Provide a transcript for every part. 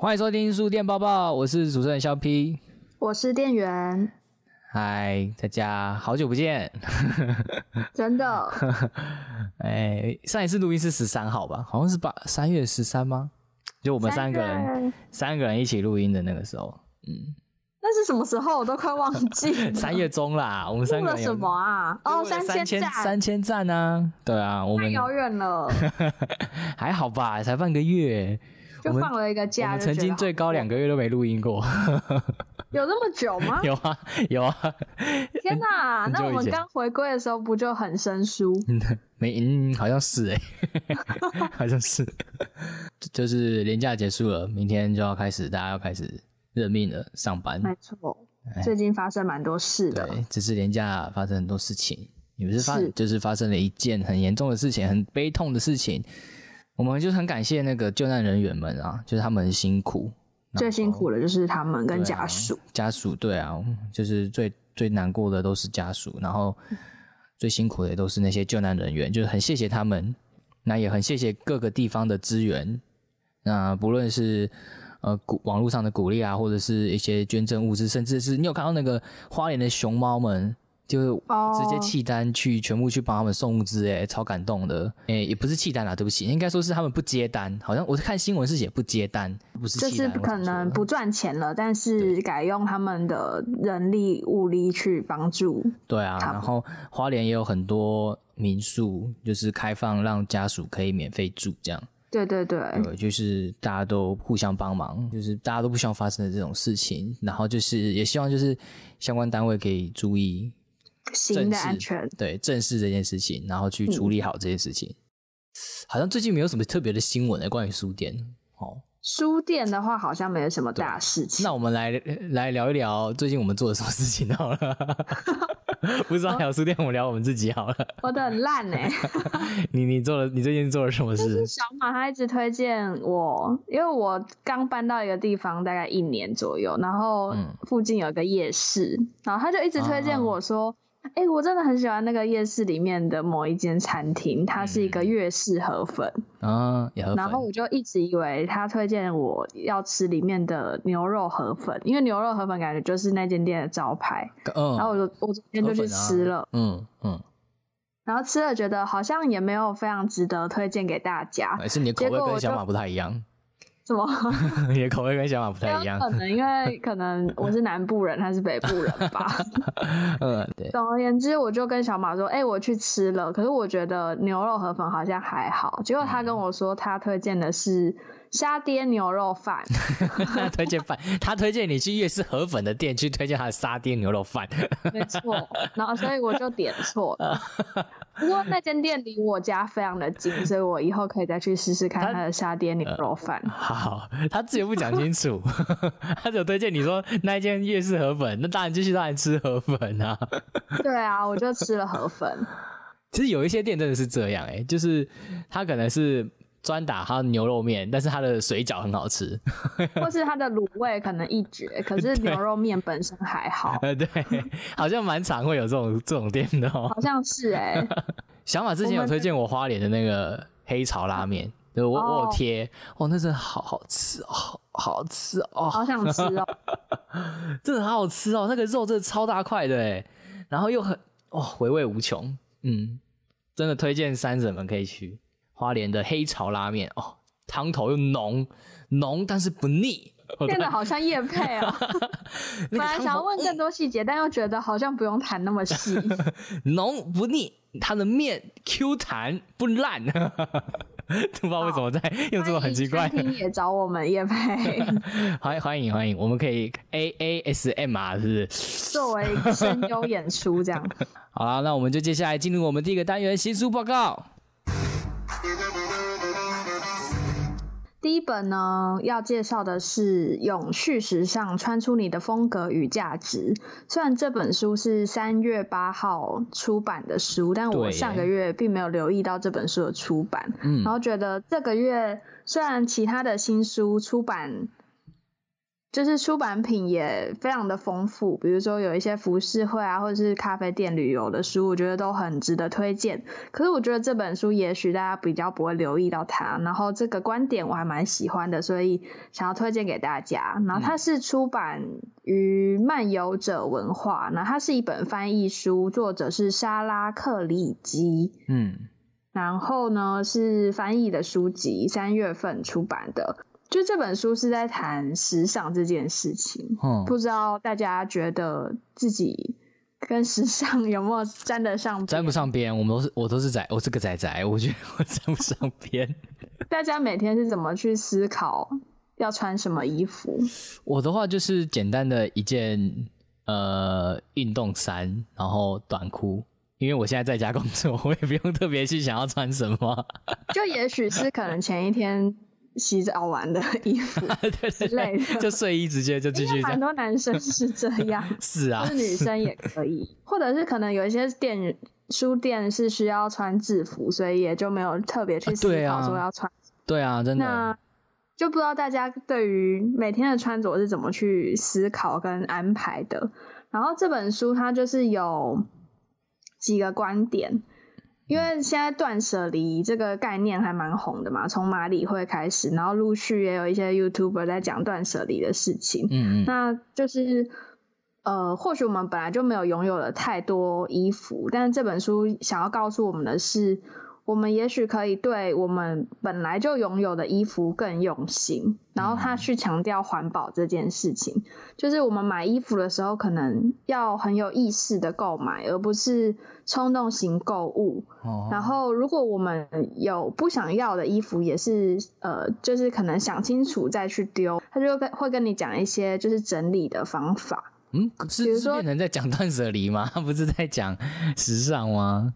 欢迎收听书店报报，我是主持人肖 P。我是店员，嗨，大家好久不见。真的，哎，上一次录音是十三号吧？好像是八三月十三吗？就我们三个人三个人一起录音的那个时候，嗯那是什么时候？我都快忘记了。三月中啦。我们三个人录了什么啊？哦，三千赞，三千赞啊！对啊，我们太遥远了，还好吧，才半个月。就放了一个我假。们就觉得曾经最高两个月都没录音过，有那么久吗？有 啊有啊，天哪！很久以前那我们刚回归的时候不就很生疏？没嗯，好像是哎、好像是，就是年假结束了，明天就要开始，大家要开始认命了，上班。没错，最近发生蛮多事的。对，只是年假发生很多事情，也不是发，是就是发生了一件很严重的事情，很悲痛的事情。我们就很感谢那个救难人员们啊，就是他们很辛苦，最辛苦的就是他们跟家属。家属对啊，就是最最难过的都是家属，然后最辛苦的也都是那些救难人员，就是很谢谢他们，那也很谢谢各个地方的资源，那不论是呃鼓网络上的鼓励啊，或者是一些捐赠物资，甚至是你有看到那个花莲的熊猫们。就哦直接弃单去，全部去帮他们送物资，哎，超感动的。哎，也不是弃单啦，对不起，应该说是他们不接单。好像我是看新闻是写不接单，不是就是。可能不赚钱了，但是改用他们的人力物力去帮助。对啊，然后花莲也有很多民宿，就是开放让家属可以免费住，这样对对对，对，就是大家都互相帮忙，就是大家都不希望发生的这种事情，然后就是也希望就是相关单位可以注意新的安全。对正视这件事情，然后去处理好这件事情。好像最近没有什么特别的新闻的关于书店，哦，书店的话，好像没有什么大事情。那我们来来聊一聊最近我们做了什么事情好了。不是要聊书店，我们聊我们自己好了。我的很烂哎、你你做了，你最近做了什么事？小马他一直推荐我，因为我刚搬到一个地方大概一年左右，然后嗯附近有个夜市，然后他就一直推荐我说。哎、我真的很喜欢那个夜市里面的某一间餐厅，它是一个粤式河粉，啊。然后我就一直以为他推荐我要吃里面的牛肉河粉，因为牛肉河粉感觉就是那间店的招牌，嗯，然后我就我昨天就去吃了，嗯嗯，然后吃了觉得好像也没有非常值得推荐给大家，还是你的口味跟小马不太一样，什么？你的口味跟小马不太一样。可能因为可能我是南部人，他是北部人吧。嗯，对，总而言之，我就跟小马说：“哎、我去吃了，可是我觉得牛肉河粉好像还好。”结果他跟我说，他推荐的是沙爹牛肉饭。他 推荐饭，他推荐你去夜市河粉的店去推荐他的沙爹牛肉饭。没错，然后所以我就点错了。不过那间店离我家非常的近，所以我以后可以再去试试看他他的沙爹牛肉饭。好，他自己不讲清楚，他只有推荐你说那一间夜市河粉，那当然继续让人吃河粉啊。对啊，我就吃了河粉。其实有一些店真的是这样、欸，就是他可能是专打他的牛肉面，但是他的水饺很好吃。或是它的卤味可能一绝，可是牛肉面本身还好，呃，对，好像蛮常会有这种这种店的哦。好像是哎、小马之前有推荐我花莲的那个黑潮拉面，对我我有哦。贴，哦，那真的好好吃哦，好好吃哦，好想吃哦。真的好好吃哦，那个肉真的超大块的哎，然后又很哦回味无穷，嗯，真的推荐三婶们可以去花莲的黑潮拉面哦，汤头又浓浓但是不腻，我变得好像叶配啊！本来想要问更多细节，但又觉得好像不用谈那么细。浓不腻，它的面 Q 弹不烂，不知道为什么在用这种很奇怪的餐厅也找我们叶配，欢欢迎欢迎，我们可以 A A S M 啊，是不是？作为声优演出这样。好了，那我们就接下来进入我们第一个单元新书报告。第一本呢，要介绍的是《永续时尚，穿出你的风格与价值》。虽然这本书是三月八号出版的书，但我上个月并没有留意到这本书的出版，嗯然后觉得这个月虽然其他的新书出版就是出版品也非常的丰富，比如说有一些服饰会啊，或者是咖啡店旅游的书，我觉得都很值得推荐。可是我觉得这本书也许大家比较不会留意到它，然后这个观点我还蛮喜欢的，所以想要推荐给大家。然后它是出版于漫游者文化，那它是一本翻译书，作者是莎拉克里基，嗯，然后呢是翻译的书籍，三月份出版的。就这本书是在谈时尚这件事情，嗯，不知道大家觉得自己跟时尚有没有沾得上边？沾不上边，我们都是我都是仔，我是个仔仔，我觉得我沾不上边。大家每天是怎么去思考要穿什么衣服？我的话就是简单的一件呃运动衫，然后短裤，因为我现在在家工作，我也不用特别去想要穿什么。就也许是可能前一天洗澡完的 衣服 之类对，的。就睡衣直接就继续这样。蛮多男生是这样，是啊，是女生也可以，或者是可能有一些店书店是需要穿制服，所以也就没有特别去思考说要穿。对啊，真的。那就不知道大家对于每天的穿着是怎么去思考跟安排的。然后这本书它就是有几个观点，因为现在断舍离这个概念还蛮红的嘛，从马里会开始，然后陆续也有一些 YouTuber 在讲断舍离的事情。嗯嗯那就是呃，或许我们本来就没有拥有了太多衣服，但是这本书想要告诉我们的是，我们也许可以对我们本来就拥有的衣服更用心，然后他去强调环保这件事情，就是我们买衣服的时候，可能要很有意识的购买，而不是冲动型购物。哦，然后，如果我们有不想要的衣服，也是呃，就是可能想清楚再去丢，他就跟会跟你讲一些就是整理的方法。嗯，比是说变成在讲断舍离吗？不是在讲时尚吗？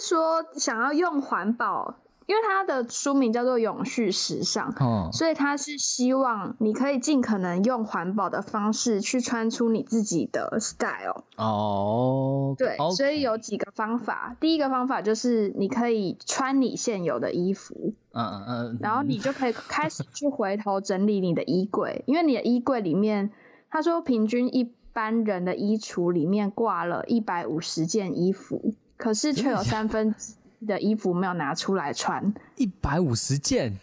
是说想要用环保，因为它的书名叫做《永续时尚》，哦，所以他是希望你可以尽可能用环保的方式去穿出你自己的 style。哦，对所以有几个方法。第一个方法就是你可以穿你现有的衣服，嗯嗯嗯，然后你就可以开始去回头整理你的衣柜，因为你的衣柜里面，他说平均一般人的衣橱里面挂了一百五十件衣服，可是却有三分之的衣服没有拿出来穿。一百五十件，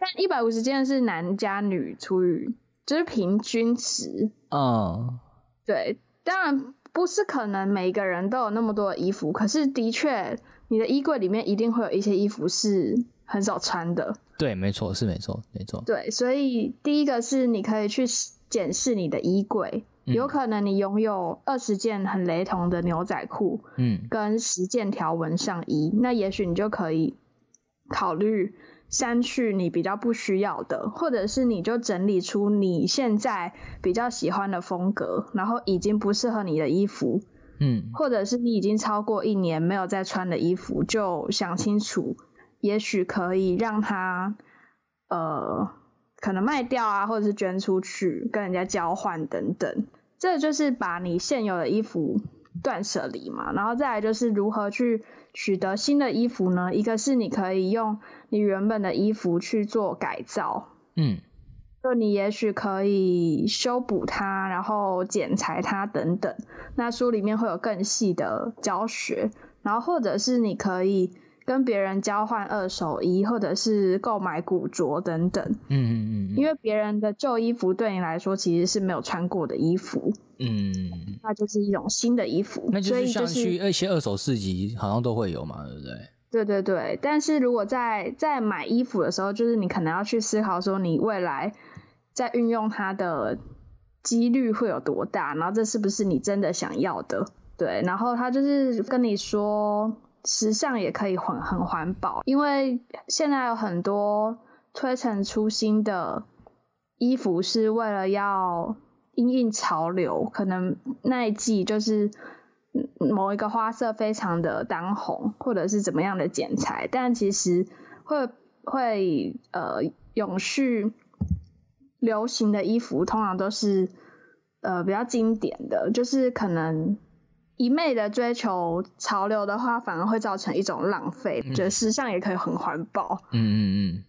但一百五十件是男加女除以，就是平均值。嗯，对，当然不是可能每个人都有那么多的衣服，可是的确，你的衣柜里面一定会有一些衣服是很少穿的。对，没错，是没错，没错，对，所以第一个是你可以去检视你的衣柜，嗯有可能你拥有二十件很雷同的牛仔裤嗯跟十件条纹上衣，那也许你就可以考虑删去你比较不需要的，或者是你就整理出你现在比较喜欢的风格，然后已经不适合你的衣服，嗯或者是你已经超过一年没有再穿的衣服，就想清楚，也许可以让它呃可能卖掉啊，或者是捐出去跟人家交换等等。这就是把你现有的衣服断舍离嘛，然后再来就是如何去取得新的衣服呢？一个是你可以用你原本的衣服去做改造，嗯就你也许可以修补它，然后剪裁它等等。那书里面会有更细的教学，然后或者是你可以跟别人交换二手衣，或者是购买古着等等。嗯嗯嗯，因为别人的旧衣服对你来说其实是没有穿过的衣服，嗯，那就是一种新的衣服。那就是像去一些二手市集，好像都会有嘛，对不对？对对对，但是如果在在买衣服的时候，就是你可能要去思考说，你未来在运用它的几率会有多大，然后这是不是你真的想要的？对，然后他就是跟你说，时尚也可以很很环保，因为现在有很多推陈出新的衣服是为了要因应潮流，可能那一季就是某一个花色非常的当红，或者是怎么样的剪裁，但其实会会呃永续流行的衣服通常都是呃比较经典的，就是可能一昧的追求潮流的话，反而会造成一种浪费。觉得时尚也可以很环保，嗯嗯嗯，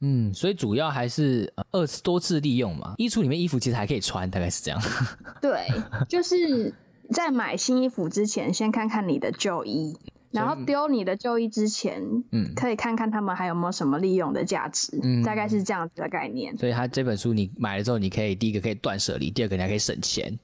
嗯，所以主要还是呃二次多次利用嘛。衣橱里面衣服其实还可以穿，大概是这样。对，就是在买新衣服之前，先看看你的旧衣，然后丢你的旧衣之前，嗯可以看看他们还有没有什么利用的价值，嗯大概是这样子的概念。所以他这本书你买了之后，你可以第一个可以断舍离，第二个你还可以省钱，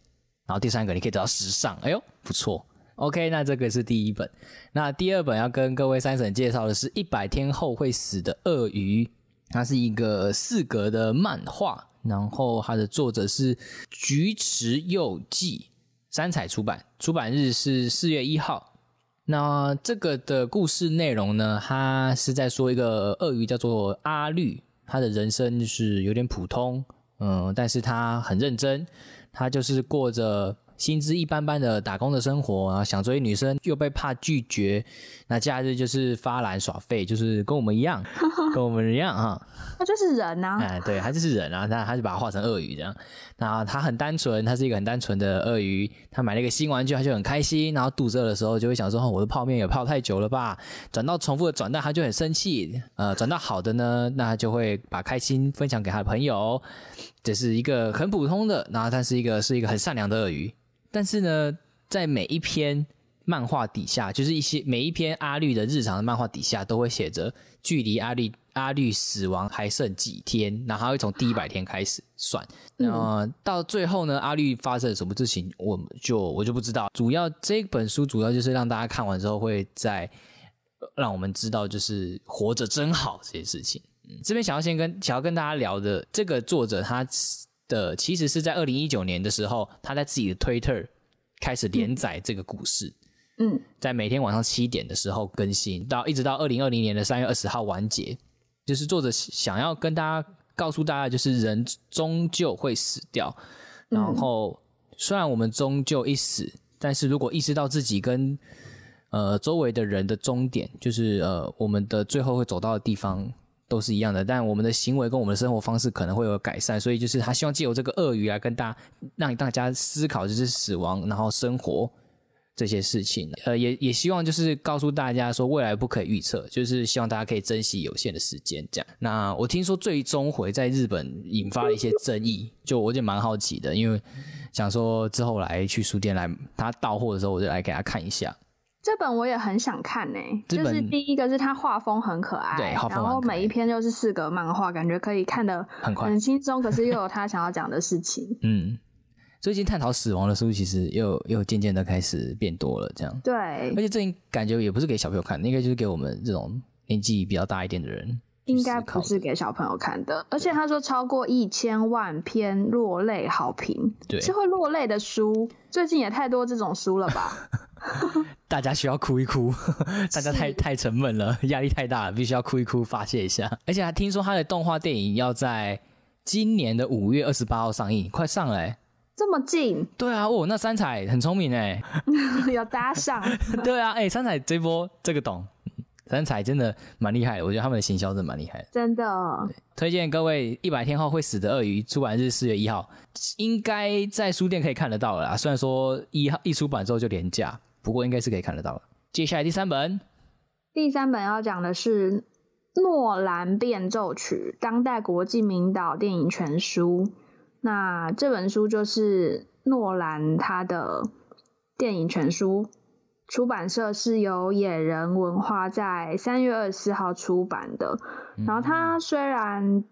然后第三个你可以得到时尚。哎呦，不错。OK，那这个是第一本。那第二本要跟各位三婶介绍的是《一百天后会死的鳄鱼》，它是一个四格的漫画，然后它的作者是菊池佑纪，三彩出版，出版日是四月一号。那这个的故事内容呢，它是在说一个鳄鱼叫做阿绿，他的人生就是有点普通，嗯，但是他很认真，他就是过着薪资一般般的打工的生活，然后想追女生又被怕拒绝，那假日就是发懒耍废，就是跟我们一样，跟我们一样哈。他就是人呐、哎，对，他就是人啊，他他就把它画成鳄鱼这样。那他很单纯，他是一个很单纯的鳄鱼。他买了一个新玩具，他就很开心。然后肚子饿的时候，就会想说：“哦，我的泡面也泡太久了吧？”转到重复的转蛋，他就很生气。呃，转到好的呢，那他就会把开心分享给他的朋友。这是一个很普通的，然后他是一个是一个很善良的鳄鱼。但是呢，在每一篇漫画底下，就是一些每一篇阿绿的日常的漫画底下，都会写着距离阿绿阿绿死亡还剩几天，然后他会从第一百天开始算，嗯呃，到最后呢，阿绿发生了什么事情，我们就我就不知道。主要这本书主要就是让大家看完之后，会再呃让我们知道，就是活着真好这些事情。嗯，这边想要先跟想要跟大家聊的这个作者，他的其实是在二零一九年的时候，他在自己的 Twitter 开始连载这个故事。嗯在每天晚上七点的时候更新，到一直到二零二零年的三月二十号完结。就是作者想要跟大家告诉大家，就是人终究会死掉，然后虽然我们终究一死，但是如果意识到自己跟呃周围的人的终点，就是呃我们的最后会走到的地方都是一样的，但我们的行为跟我们的生活方式可能会有改善，所以就是他希望借由这个鳄鱼来跟大让大家思考，就是死亡，然后生活。这些事情，呃，也也希望就是告诉大家说，未来不可以预测，就是希望大家可以珍惜有限的时间。这样，那我听说最终回在日本引发了一些争议，就我就蛮好奇的，因为想说之后来去书店来他到货的时候，我就来给他看一下。这本我也很想看呢、就是第一个是它画风很可爱，对然后每一篇就是四格漫画，感觉可以看得很快很轻松，可是又有他想要讲的事情。嗯，最近探讨死亡的书其实又又渐渐的开始变多了，这样，对而，且最近感觉也不是给小朋友看，应该就是给我们这种年纪比较大一点的人。应该不是给小朋友看的，而且他说超过一千万篇落泪好评，对是会落泪的书，最近也太多这种书了吧？大家需要哭一哭，大家太太沉闷了，压力太大了，必须要哭一哭发泄一下。而且还听说他的动画电影要在今年的五月二十八号上映，快上了、欸。这么近，对啊，哦，那三彩很聪明哎、有搭上，对啊，哎、三彩这波这个懂，三彩真的蛮厉害的，我觉得他们的行销真的蛮厉害的。真的。推荐各位《一百天后会死的鳄鱼》，出版日四月一号，应该在书店可以看得到了啦。虽然说一号一出版之后就廉价，不过应该是可以看得到了。接下来第三本，第三本要讲的是诺兰变奏曲：当代国际名导电影全书。那这本书就是诺兰他的电影全书，出版社是由野人文化在三月二十四号出版的。然后他虽然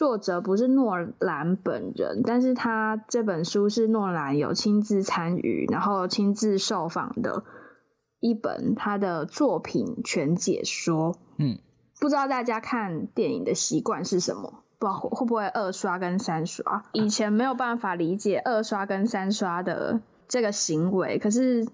作者不是诺兰本人，但是他这本书是诺兰有亲自参与，然后亲自受访的一本他的作品全解说。嗯，不知道大家看电影的习惯是什么？不知道会会不会二刷跟三刷？以前没有办法理解二刷跟三刷的这个行为，可是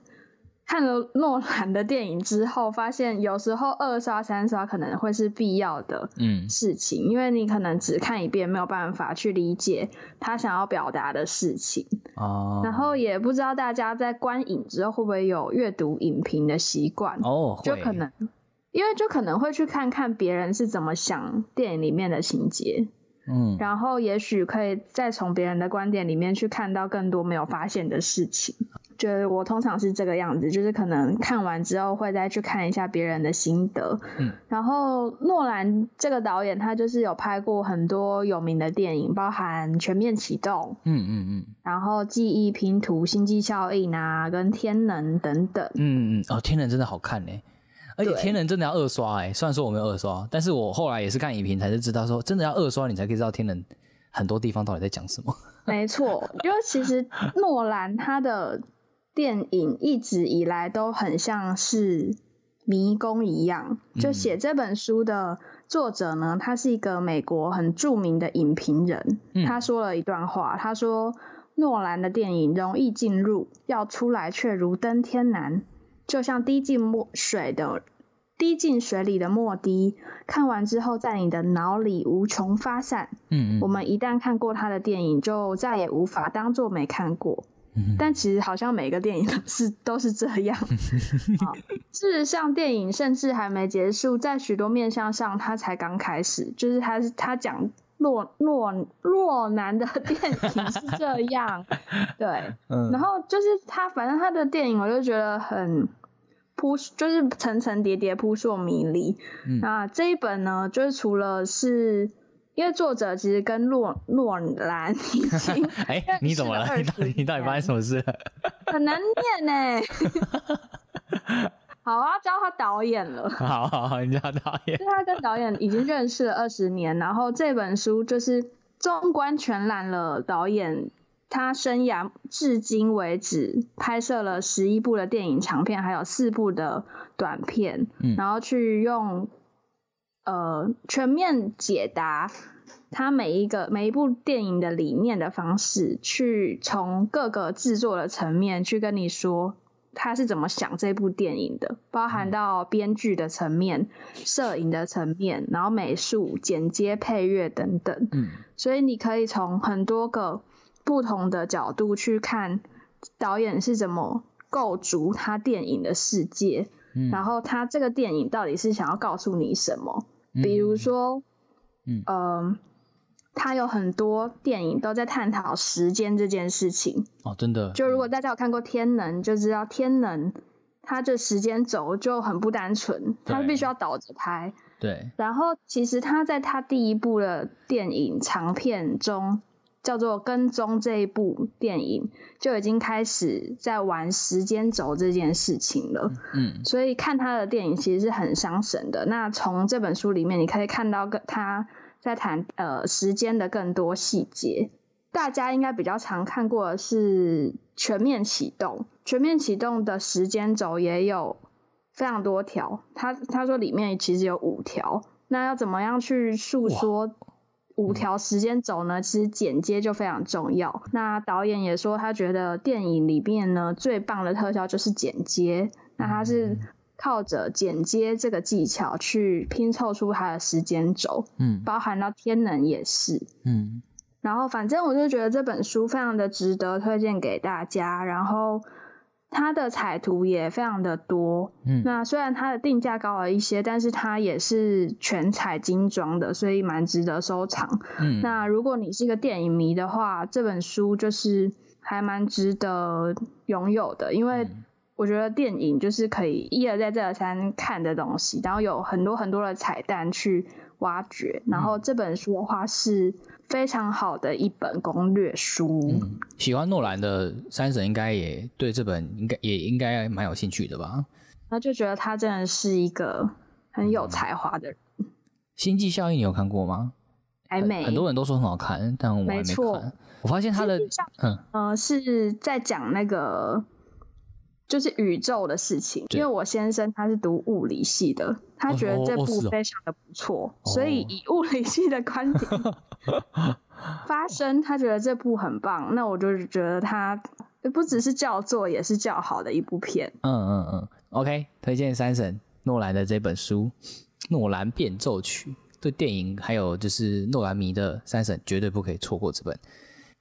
看了诺兰的电影之后，发现有时候二刷、三刷可能会是必要的嗯事情，因为你可能只看一遍，没有办法去理解他想要表达的事情。哦，然后也不知道大家在观影之后会不会有阅读影评的习惯，哦，会就可能因为就可能会去看看别人是怎么想电影里面的情节，嗯然后也许可以再从别人的观点里面去看到更多没有发现的事情。觉得我通常是这个样子，就是可能看完之后会再去看一下别人的心得。嗯，然后诺兰这个导演他就是有拍过很多有名的电影，包含《全面启动》，嗯嗯嗯然后《记忆拼图》、《星际效应》啊，跟《天能》等等。嗯嗯，哦，天能真的好看呢，而且天能真的要二刷哎，虽然说我没有二刷，但是我后来也是看影评才是知道说，真的要二刷你才可以知道天能很多地方到底在讲什么。没错，因为其实诺兰他的电影一直以来都很像是迷宫一样。就写这本书的作者呢，他是一个美国很著名的影评人，嗯他说了一段话，他说诺兰的电影容易进入，要出来却如登天难，就像滴进墨水的。滴进水里的墨滴，看完之后在你的脑里无穷发散，嗯嗯我们一旦看过他的电影，就再也无法当做没看过。嗯但其实好像每个电影都是都是这样。好 事实上，电影甚至还没结束，在许多面向上，它才刚开始。就是他是他讲洛洛洛南的电影是这样，对。嗯然后就是他，反正他的电影我就觉得很扑，就是层层叠叠、扑朔迷离。嗯那这一本呢，就是除了是因为作者其实跟洛洛兰已经 哎、你怎么了？你到底你到底发生什么事了？很难念呢。好啊，教他导演了。好好好，你叫导演就。他跟导演已经认识了二十年，然后这本书就是纵观全览了导演他生涯至今为止拍摄了十一部的电影长片，还有四部的短片，嗯然后去用呃全面解答他每一个每一部电影的理念的方式，去从各个制作的层面去跟你说。他是怎么想这部电影的，包含到编剧的层面、摄影的层面，然后美术、剪接、配乐等等。嗯所以你可以从很多个不同的角度去看导演是怎么构筑他电影的世界，嗯然后他这个电影到底是想要告诉你什么？比如说，嗯呃他有很多电影都在探讨时间这件事情。哦，真的，就如果大家有看过《天能》，就知道《天能》它这时间轴就很不单纯，它必须要倒着拍。对，然后其实他在他第一部的电影长片中，叫做《跟踪》这一部电影，就已经开始在玩时间轴这件事情了。嗯所以看他的电影其实是很伤神的。那从这本书里面，你可以看到跟他在谈呃时间的更多细节。大家应该比较常看过的是《全面启动》，《全面启动》的时间轴也有非常多条。他他说里面其实有五条，那要怎么样去诉说五条时间轴呢？其实剪接就非常重要。那导演也说，他觉得电影里面呢最棒的特效就是剪接，那他是靠着剪接这个技巧去拼凑出他的时间轴，嗯包含到天能也是。嗯然后反正我就觉得这本书非常的值得推荐给大家，然后它的彩图也非常的多。嗯那虽然它的定价高了一些，但是它也是全彩精装的，所以蛮值得收藏。嗯，那如果你是一个电影迷的话，这本书就是还蛮值得拥有的，因为嗯我觉得电影就是可以一而再再而三看的东西，然后有很多很多的彩蛋去挖掘。然后这本书的话是非常好的一本攻略书。嗯，喜欢诺兰的三神应该也对这本应该也应该蛮有兴趣的吧？那就觉得他真的是一个很有才华的人。星际效应你有看过吗？很还没很多人都说很好看，但我还没没错看。我发现他的嗯呃，是在讲那个就是宇宙的事情。因为我先生他是读物理系的，他觉得这部非常的不错，哦所以以物理系的观点 发声，他觉得这部很棒。那我就觉得他不只是叫座，也是叫好的一部片。嗯嗯嗯，OK，推荐三神诺兰的这本书《诺兰变奏曲》。对电影还有就是诺兰迷的三神绝对不可以错过这本。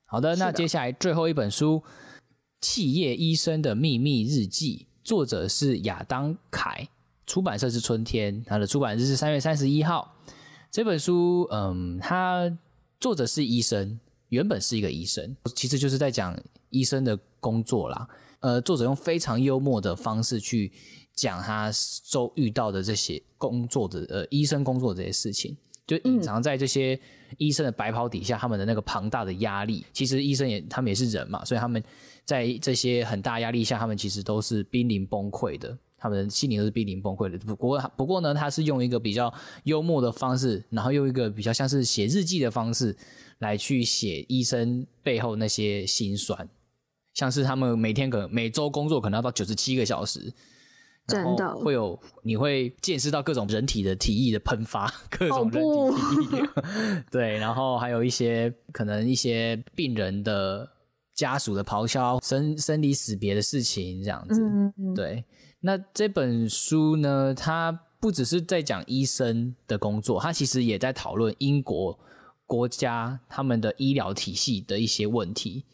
好的，那接下来最后一本书《企业医生的秘密日记》，作者是亚当凯，出版社是春天，它的出版日是三月三十一号。这本书，嗯，它作者是医生，原本是一个医生，其实就是在讲医生的工作啦。呃，作者用非常幽默的方式去讲他周遇到的这些工作的呃医生工作这些事情，就隐藏在这些医生的白袍底下，他们的那个庞大的压力。其实医生也他们也是人嘛，所以他们在这些很大压力下，他们其实都是濒临崩溃的。他们的心灵都是濒临崩溃的。不过，不过呢，他是用一个比较幽默的方式，然后用一个比较像是写日记的方式来去写医生背后那些辛酸，像是他们每天可能每周工作可能要到九十七个小时，真的会有。你会见识到各种人体的体液的喷发，各种人体体液，对，然后还有一些可能一些病人的家属的咆哮、生生离死别的事情，这样子，对。那这本书呢？它不只是在讲医生的工作，它其实也在讨论英国国家他们的医疗体系的一些问题。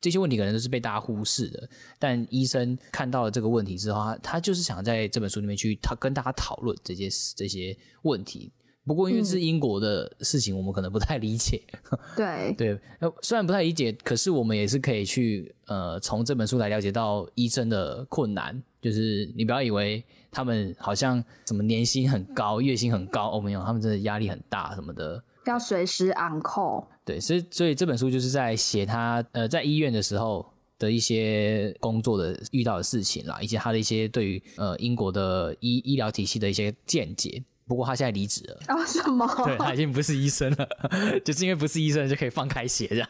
这些问题可能都是被大家忽视的，但医生看到了这个问题之后，他他就是想在这本书里面去他跟大家讨论这些这些问题。不过因为是英国的事情，我们可能不太理解。对对，虽然不太理解，可是我们也是可以去呃从这本书来了解到医生的困难。就是你不要以为他们好像什么年薪很高、月薪很高，哦没有，他们真的压力很大什么的，要随时 on call。对，所以所以这本书就是在写他呃在医院的时候的一些工作的遇到的事情啦，以及他的一些对于呃英国的医医疗体系的一些见解。不过他现在离职了啊？什么？对他已经不是医生了，就是因为不是医生就可以放开写这样。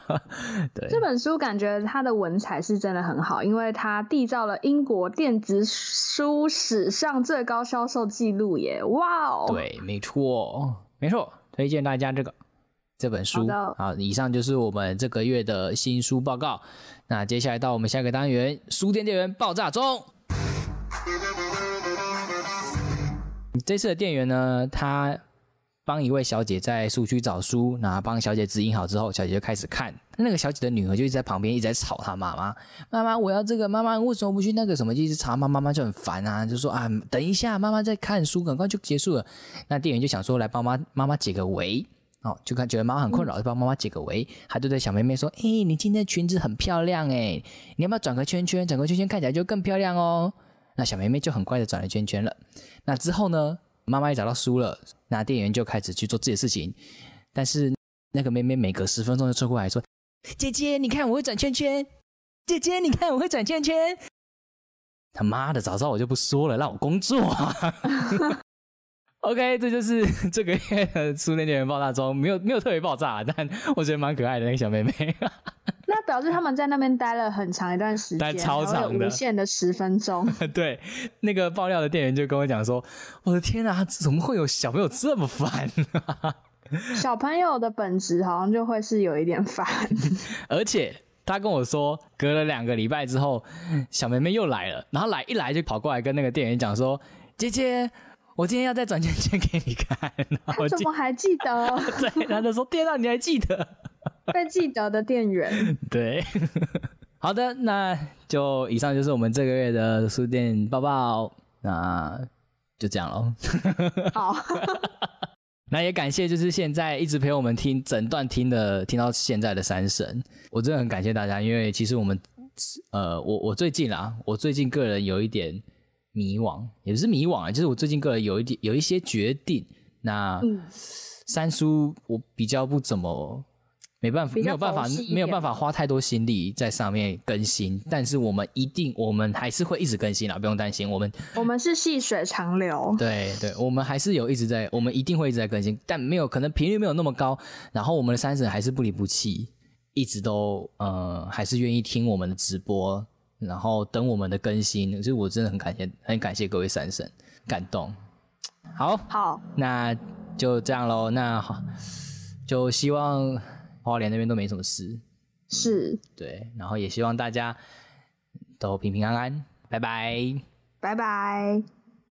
对，这本书感觉它的文采是真的很好，因为它缔造了英国电子书史上最高销售记录耶！哇哦，对，没错，没错，推荐大家这个这本书。好，以上就是我们这个月的新书报告。那接下来到我们下一个单元，书店店员爆炸中。这次的店员呢，他帮一位小姐在书区找书，然后帮小姐指引好之后，小姐就开始看。那个小姐的女儿就一直在旁边一直在吵她妈妈：“妈妈，我要这个。妈妈为什么不去那个什么？一直吵妈妈妈就很烦啊，就说啊，等一下，妈妈在看书，赶快就结束了。”那店员就想说来帮妈妈妈解个围，哦，就看觉得妈妈很困扰，就帮妈妈解个围。他就对小妹妹说：“哎，你今天裙子很漂亮哎，你要不要转个圈圈？转个圈圈看起来就更漂亮哦。”那小妹妹就很快的转了圈圈了。那之后呢，妈妈也找到书了，那店员就开始去做自己的事情。但是那个妹妹每隔十分钟就凑过来说：“姐姐，你看我会转圈圈。”“姐姐，你看我会转圈圈。”他妈的，早知道我就不说了，让我工作啊。OK，这就是 这个月的书店店员爆炸中，没有没有特别爆炸，但我觉得蛮可爱的那个小妹妹。那表示他们在那边待了很长一段时间，待超长的，无限的十分钟。对，那个爆料的店员就跟我讲说：“我的天啊，怎么会有小朋友这么烦？” 小朋友的本质好像就会是有一点烦。而且他跟我说，隔了两个礼拜之后，小妹妹又来了，然后来一来就跑过来跟那个店员讲说：“姐姐。”我今天要再转圈圈给你看，我怎么还记得？对，然后他说：“店长，你还记得？” 被记得的店员。对，好的，那就以上就是我们这个月的书店报报，那就这样喽。好，那也感谢就是现在一直陪我们听整段听的听到现在的三神，我真的很感谢大家，因为其实我们呃，我我最近啊，我最近个人有一点。迷惘也不是迷惘啊，就是我最近个人有一点有一些决定。那三叔我比较不怎么没办法，没有办法，没有办法花太多心力在上面更新。但是我们一定，我们还是会一直更新啦，不用担心。我们我们是细水长流，对对，我们还是有一直在，我们一定会一直在更新，但没有可能频率没有那么高。然后我们的三婶还是不离不弃，一直都呃还是愿意听我们的直播。然后等我们的更新，所以我真的很感谢，很感谢各位三婶，感动。好，好，那就这样喽。那好，就希望花莲那边都没什么事。是，对。然后也希望大家都平平安安。拜拜，拜拜。